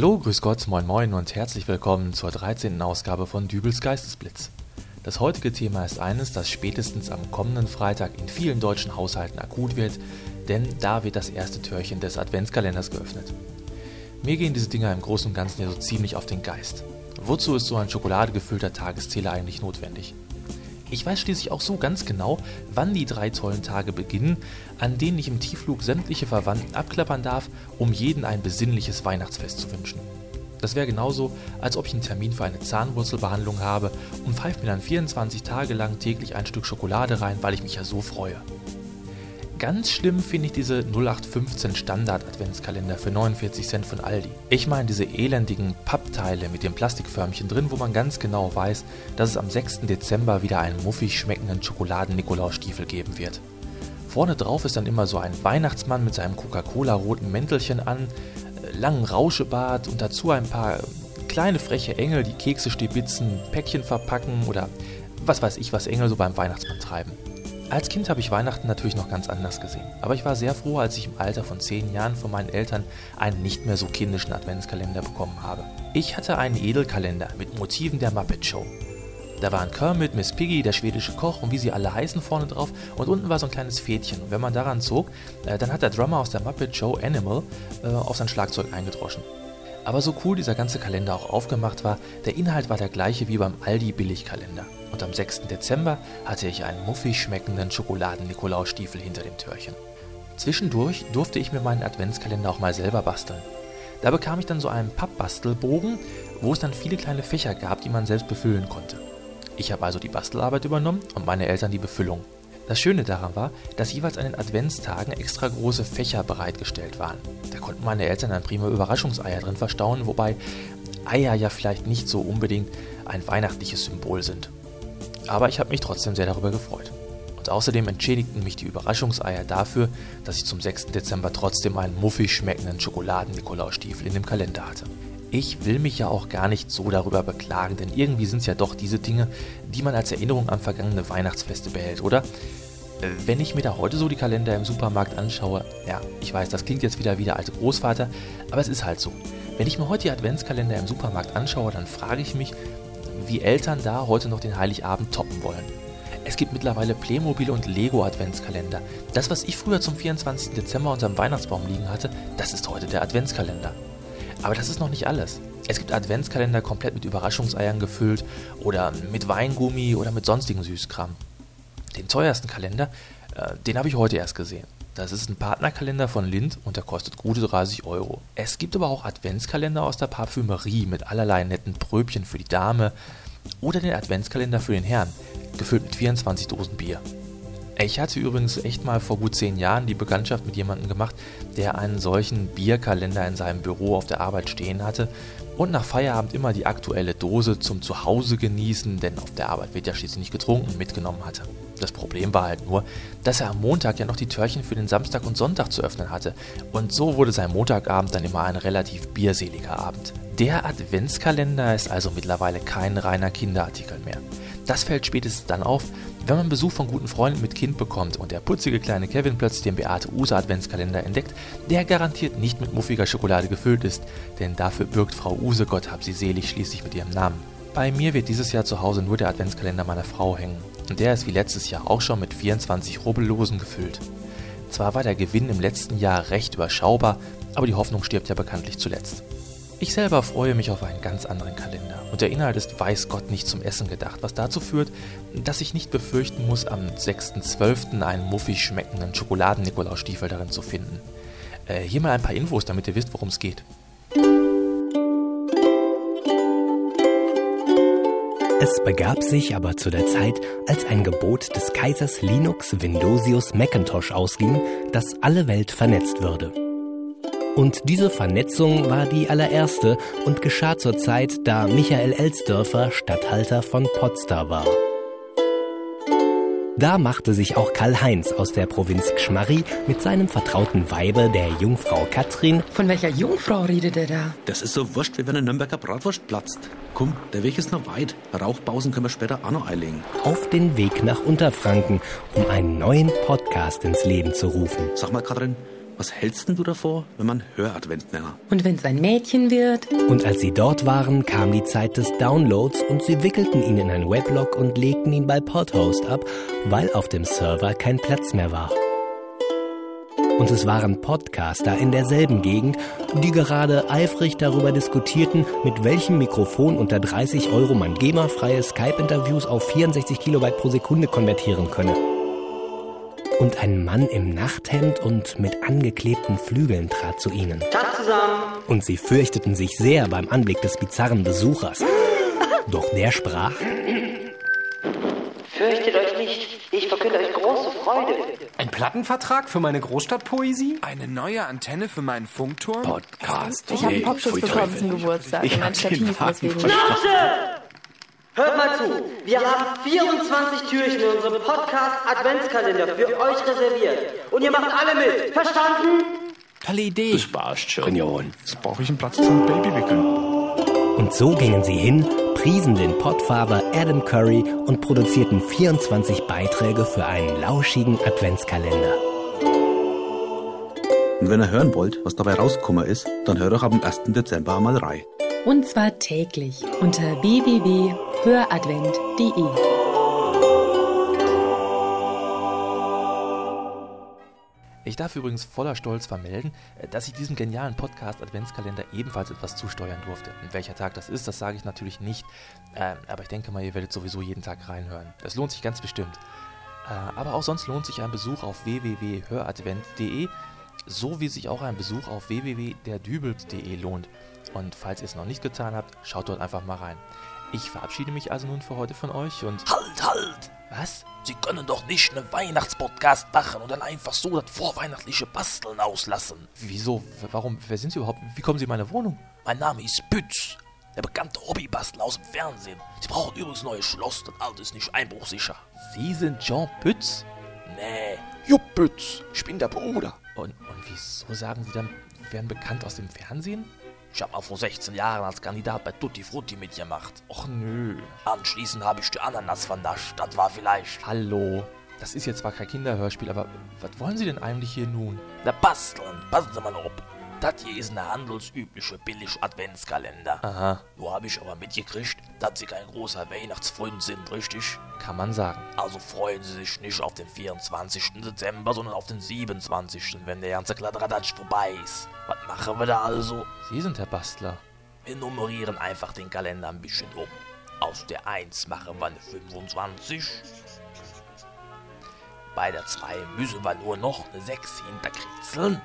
Hallo, grüß Gott, moin moin und herzlich willkommen zur 13. Ausgabe von Dübels Geistesblitz. Das heutige Thema ist eines, das spätestens am kommenden Freitag in vielen deutschen Haushalten akut wird, denn da wird das erste Türchen des Adventskalenders geöffnet. Mir gehen diese Dinger im Großen und Ganzen ja so ziemlich auf den Geist. Wozu ist so ein schokoladegefüllter Tageszähler eigentlich notwendig? Ich weiß schließlich auch so ganz genau, wann die drei tollen Tage beginnen, an denen ich im Tiefflug sämtliche Verwandten abklappern darf, um jeden ein besinnliches Weihnachtsfest zu wünschen. Das wäre genauso, als ob ich einen Termin für eine Zahnwurzelbehandlung habe und pfeife mir dann 24 Tage lang täglich ein Stück Schokolade rein, weil ich mich ja so freue. Ganz schlimm finde ich diese 0815 Standard Adventskalender für 49 Cent von Aldi. Ich meine diese elendigen Pappteile mit dem Plastikförmchen drin, wo man ganz genau weiß, dass es am 6. Dezember wieder einen muffig schmeckenden Schokoladen-Nikolausstiefel geben wird. Vorne drauf ist dann immer so ein Weihnachtsmann mit seinem Coca-Cola-roten Mäntelchen an, äh, langen Rauschebart und dazu ein paar kleine freche Engel, die Kekse stibitzen, Päckchen verpacken oder was weiß ich, was Engel so beim Weihnachtsmann treiben. Als Kind habe ich Weihnachten natürlich noch ganz anders gesehen, aber ich war sehr froh, als ich im Alter von 10 Jahren von meinen Eltern einen nicht mehr so kindischen Adventskalender bekommen habe. Ich hatte einen Edelkalender mit Motiven der Muppet Show. Da waren Kermit, Miss Piggy, der schwedische Koch und wie sie alle heißen vorne drauf und unten war so ein kleines Fädchen. Und wenn man daran zog, äh, dann hat der Drummer aus der Muppet Show Animal äh, auf sein Schlagzeug eingedroschen. Aber so cool dieser ganze Kalender auch aufgemacht war, der Inhalt war der gleiche wie beim Aldi Billigkalender und am 6. Dezember hatte ich einen muffig schmeckenden Schokoladen-Nikolausstiefel hinter dem Türchen. Zwischendurch durfte ich mir meinen Adventskalender auch mal selber basteln. Da bekam ich dann so einen Pappbastelbogen, wo es dann viele kleine Fächer gab, die man selbst befüllen konnte. Ich habe also die Bastelarbeit übernommen und meine Eltern die Befüllung. Das Schöne daran war, dass jeweils an den Adventstagen extra große Fächer bereitgestellt waren. Da konnten meine Eltern dann prima Überraschungseier drin verstauen, wobei Eier ja vielleicht nicht so unbedingt ein weihnachtliches Symbol sind aber ich habe mich trotzdem sehr darüber gefreut. Und außerdem entschädigten mich die Überraschungseier dafür, dass ich zum 6. Dezember trotzdem einen muffig schmeckenden Schokoladen-Nikolausstiefel in dem Kalender hatte. Ich will mich ja auch gar nicht so darüber beklagen, denn irgendwie sind es ja doch diese Dinge, die man als Erinnerung an vergangene Weihnachtsfeste behält, oder? Äh, wenn ich mir da heute so die Kalender im Supermarkt anschaue, ja, ich weiß, das klingt jetzt wieder wie der alte Großvater, aber es ist halt so. Wenn ich mir heute die Adventskalender im Supermarkt anschaue, dann frage ich mich, wie Eltern da heute noch den Heiligabend toppen wollen. Es gibt mittlerweile Playmobil und Lego Adventskalender. Das, was ich früher zum 24. Dezember unterm Weihnachtsbaum liegen hatte, das ist heute der Adventskalender. Aber das ist noch nicht alles. Es gibt Adventskalender komplett mit Überraschungseiern gefüllt oder mit Weingummi oder mit sonstigen Süßkram. Den teuersten Kalender, äh, den habe ich heute erst gesehen. Das ist ein Partnerkalender von Lind und der kostet gute 30 Euro. Es gibt aber auch Adventskalender aus der Parfümerie mit allerlei netten Pröbchen für die Dame oder den Adventskalender für den Herrn, gefüllt mit 24 Dosen Bier. Ich hatte übrigens echt mal vor gut zehn Jahren die Bekanntschaft mit jemandem gemacht, der einen solchen Bierkalender in seinem Büro auf der Arbeit stehen hatte und nach Feierabend immer die aktuelle Dose zum Zuhause genießen, denn auf der Arbeit wird ja schließlich nicht getrunken, mitgenommen hatte. Das Problem war halt nur, dass er am Montag ja noch die Türchen für den Samstag und Sonntag zu öffnen hatte. Und so wurde sein Montagabend dann immer ein relativ bierseliger Abend. Der Adventskalender ist also mittlerweile kein reiner Kinderartikel mehr. Das fällt spätestens dann auf, wenn man Besuch von guten Freunden mit Kind bekommt und der putzige kleine Kevin plötzlich den Beate Use Adventskalender entdeckt, der garantiert nicht mit muffiger Schokolade gefüllt ist, denn dafür birgt Frau Use, Gott hab sie selig, schließlich mit ihrem Namen. Bei mir wird dieses Jahr zu Hause nur der Adventskalender meiner Frau hängen und der ist wie letztes Jahr auch schon mit 24 Rubbellosen gefüllt. Zwar war der Gewinn im letzten Jahr recht überschaubar, aber die Hoffnung stirbt ja bekanntlich zuletzt. Ich selber freue mich auf einen ganz anderen Kalender und der Inhalt ist weiß Gott nicht zum Essen gedacht, was dazu führt, dass ich nicht befürchten muss, am 6.12. einen muffig schmeckenden Schokoladen-Nikolausstiefel darin zu finden. Äh, hier mal ein paar Infos, damit ihr wisst, worum es geht. Es begab sich aber zu der Zeit, als ein Gebot des Kaisers Linux Windosius Macintosh ausging, dass alle Welt vernetzt würde. Und diese Vernetzung war die allererste und geschah zur Zeit, da Michael Elsdörfer Statthalter von Potsdam war. Da machte sich auch Karl-Heinz aus der Provinz Gschmarri mit seinem vertrauten Weibe, der Jungfrau Katrin. Von welcher Jungfrau redet er da? Das ist so wurscht, wie wenn ein Nürnberger Bratwurst platzt. Komm, der Weg ist noch weit. Rauchpausen können wir später auch noch einlegen. Auf den Weg nach Unterfranken, um einen neuen Podcast ins Leben zu rufen. Sag mal, Katrin, Was hältst denn du davor, wenn man Höradvent nennt? Und wenn's ein Mädchen wird? Und als sie dort waren, kam die Zeit des Downloads und sie wickelten ihn in ein Weblog und legten ihn bei Podhost ab, weil auf dem Server kein Platz mehr war. Und es waren Podcaster in derselben Gegend, die gerade eifrig darüber diskutierten, mit welchem Mikrofon unter 30 Euro man GEMA-freie Skype-Interviews auf 64 Kilobyte pro Sekunde konvertieren könne. Und ein Mann im Nachthemd und mit angeklebten Flügeln trat zu ihnen. Tag zusammen. Und sie fürchteten sich sehr beim Anblick des bizarren Besuchers. Doch der sprach, Fürchtet euch nicht, ich verkünde euch große Freude. Ein Plattenvertrag für meine Großstadtpoesie? Eine neue Antenne für meinen Funkturm? Podcast. Ich habe einen Popschutz bekommen zum Geburtstag Ich und ein Stativ, deswegen. Schnauze! Hört mal zu, wir haben 24 Türchen in unserem Podcast Adventskalender für euch reserviert. Und ihr macht alle mit, verstanden? Tolle Idee. Spaßt schon. Jetzt brauche ich einen Platz zum Babywickeln. Und so gingen sie hin, priesen den Podfather Adam Curry und produzierten 24 Beiträge für einen lauschigen Adventskalender. Und wenn ihr hören wollt, was dabei rausgekommen ist, dann hört doch am 1. Dezember einmal rein. Und zwar täglich unter www.höradvent.de. Ich darf übrigens voller Stolz vermelden, dass ich diesem genialen Podcast Adventskalender ebenfalls etwas zusteuern durfte. Welcher Tag das ist, das sage ich natürlich nicht. Äh, aber ich denke mal, ihr werdet sowieso jeden Tag reinhören. Es lohnt sich ganz bestimmt. Äh, aber auch sonst lohnt sich ein Besuch auf www.höradvent.de, so wie sich auch ein Besuch auf www.derdübels.de lohnt. Und falls ihr es noch nicht getan habt, schaut dort einfach mal rein. Ich verabschiede mich also nun für heute von euch und. Halt, halt! Was? Sie können doch nicht einen Weihnachtspodcast machen und dann einfach so das vorweihnachtliche Basteln auslassen. Wieso? Warum? Wer sind Sie überhaupt? Wie kommen Sie in meine Wohnung? Mein Name ist Pütz, der bekannte Hobbybastler aus dem Fernsehen. Sie brauchen übrigens neues Schloss, das alte ist nicht einbruchsicher. Sie sind Jean Pütz? Nee, Jupp Pütz, ich bin der Bruder. Und, und wieso sagen Sie dann, Sie wären bekannt aus dem Fernsehen? Ich habe mal vor 16 Jahren als Kandidat bei Tutti Frutti mitgemacht. Och nö. Anschließend habe ich die Ananas vernascht, das war vielleicht... Hallo. Das ist jetzt zwar kein Kinderhörspiel, aber was wollen Sie denn eigentlich hier nun? Na basteln, passen Sie mal auf. Das hier ist eine handelsübliche Billig-Adventskalender. Aha, Nur habe ich aber mitgekriegt, dass Sie kein großer Weihnachtsfreund sind, richtig? kann man sagen. Also freuen Sie sich nicht auf den 24. Dezember, sondern auf den 27., wenn der ganze Kladderadatsch vorbei ist. Was machen wir da also? Sie sind der Bastler. Wir nummerieren einfach den Kalender ein bisschen um. Aus der 1 machen wir eine 25. Bei der 2 müssen wir nur noch eine 6 hinterkritzeln.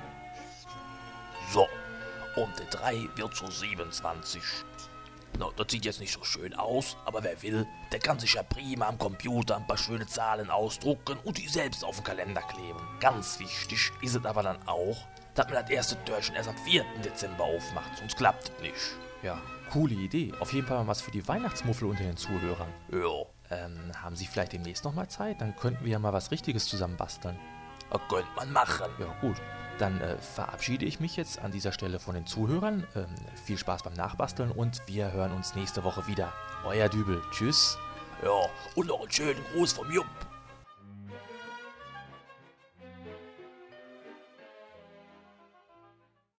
So, und der 3 wird zur 27. Na, das sieht jetzt nicht so schön aus, aber wer will, der kann sich ja prima am Computer ein paar schöne Zahlen ausdrucken und die selbst auf den Kalender kleben. Ganz wichtig ist es aber dann auch, dass man das erste Türchen erst am 4. Dezember aufmacht, sonst klappt es nicht. Ja, coole Idee. Auf jeden Fall mal was für die Weihnachtsmuffel unter den Zuhörern. Ja, Ähm, haben Sie vielleicht demnächst nochmal Zeit? Dann könnten wir ja mal was Richtiges zusammen basteln. das könnte man machen. Ja, gut. Dann äh, verabschiede ich mich jetzt an dieser Stelle von den Zuhörern. Ähm, viel Spaß beim Nachbasteln und wir hören uns nächste Woche wieder. Euer Dübel. Tschüss. Ja, und noch einen schönen Gruß vom Jupp.